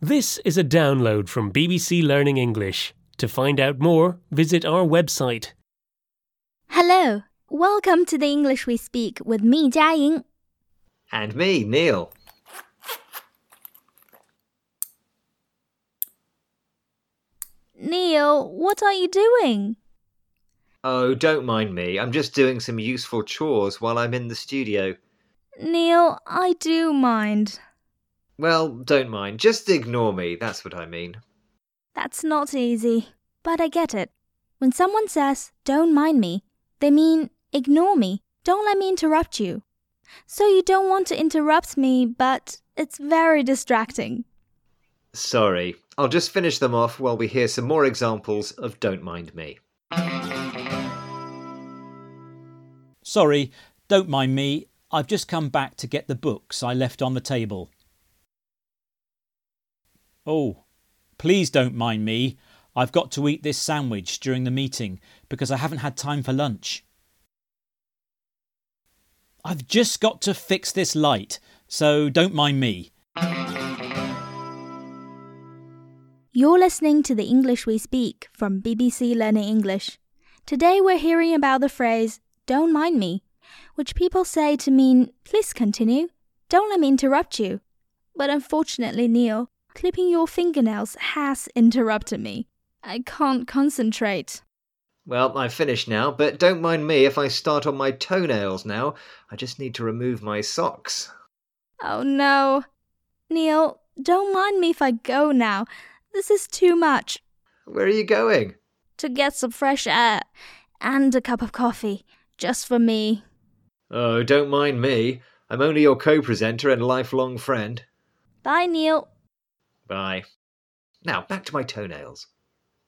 This is a download from BBC Learning English. To find out more, visit our website. Hello, welcome to the English we speak with me, Jiaying. And me, Neil. Neil, what are you doing? Oh, don't mind me. I'm just doing some useful chores while I'm in the studio. Neil, I do mind. Well, don't mind. Just ignore me. That's what I mean. That's not easy, but I get it. When someone says, don't mind me, they mean ignore me, don't let me interrupt you. So you don't want to interrupt me, but it's very distracting. Sorry. I'll just finish them off while we hear some more examples of Don't Mind Me. Sorry, don't mind me. I've just come back to get the books I left on the table. Oh, please don't mind me. I've got to eat this sandwich during the meeting because I haven't had time for lunch. I've just got to fix this light, so don't mind me. You're listening to the English we speak from BBC Learning English. Today we're hearing about the phrase, don't mind me, which people say to mean, please continue, don't let me interrupt you. But unfortunately, Neil, clipping your fingernails has interrupted me. I can't concentrate. Well, I've finished now, but don't mind me if I start on my toenails now. I just need to remove my socks. Oh no. Neil, don't mind me if I go now. This is too much. Where are you going? To get some fresh air and a cup of coffee, just for me. Oh, don't mind me. I'm only your co presenter and lifelong friend. Bye, Neil. Bye. Now, back to my toenails.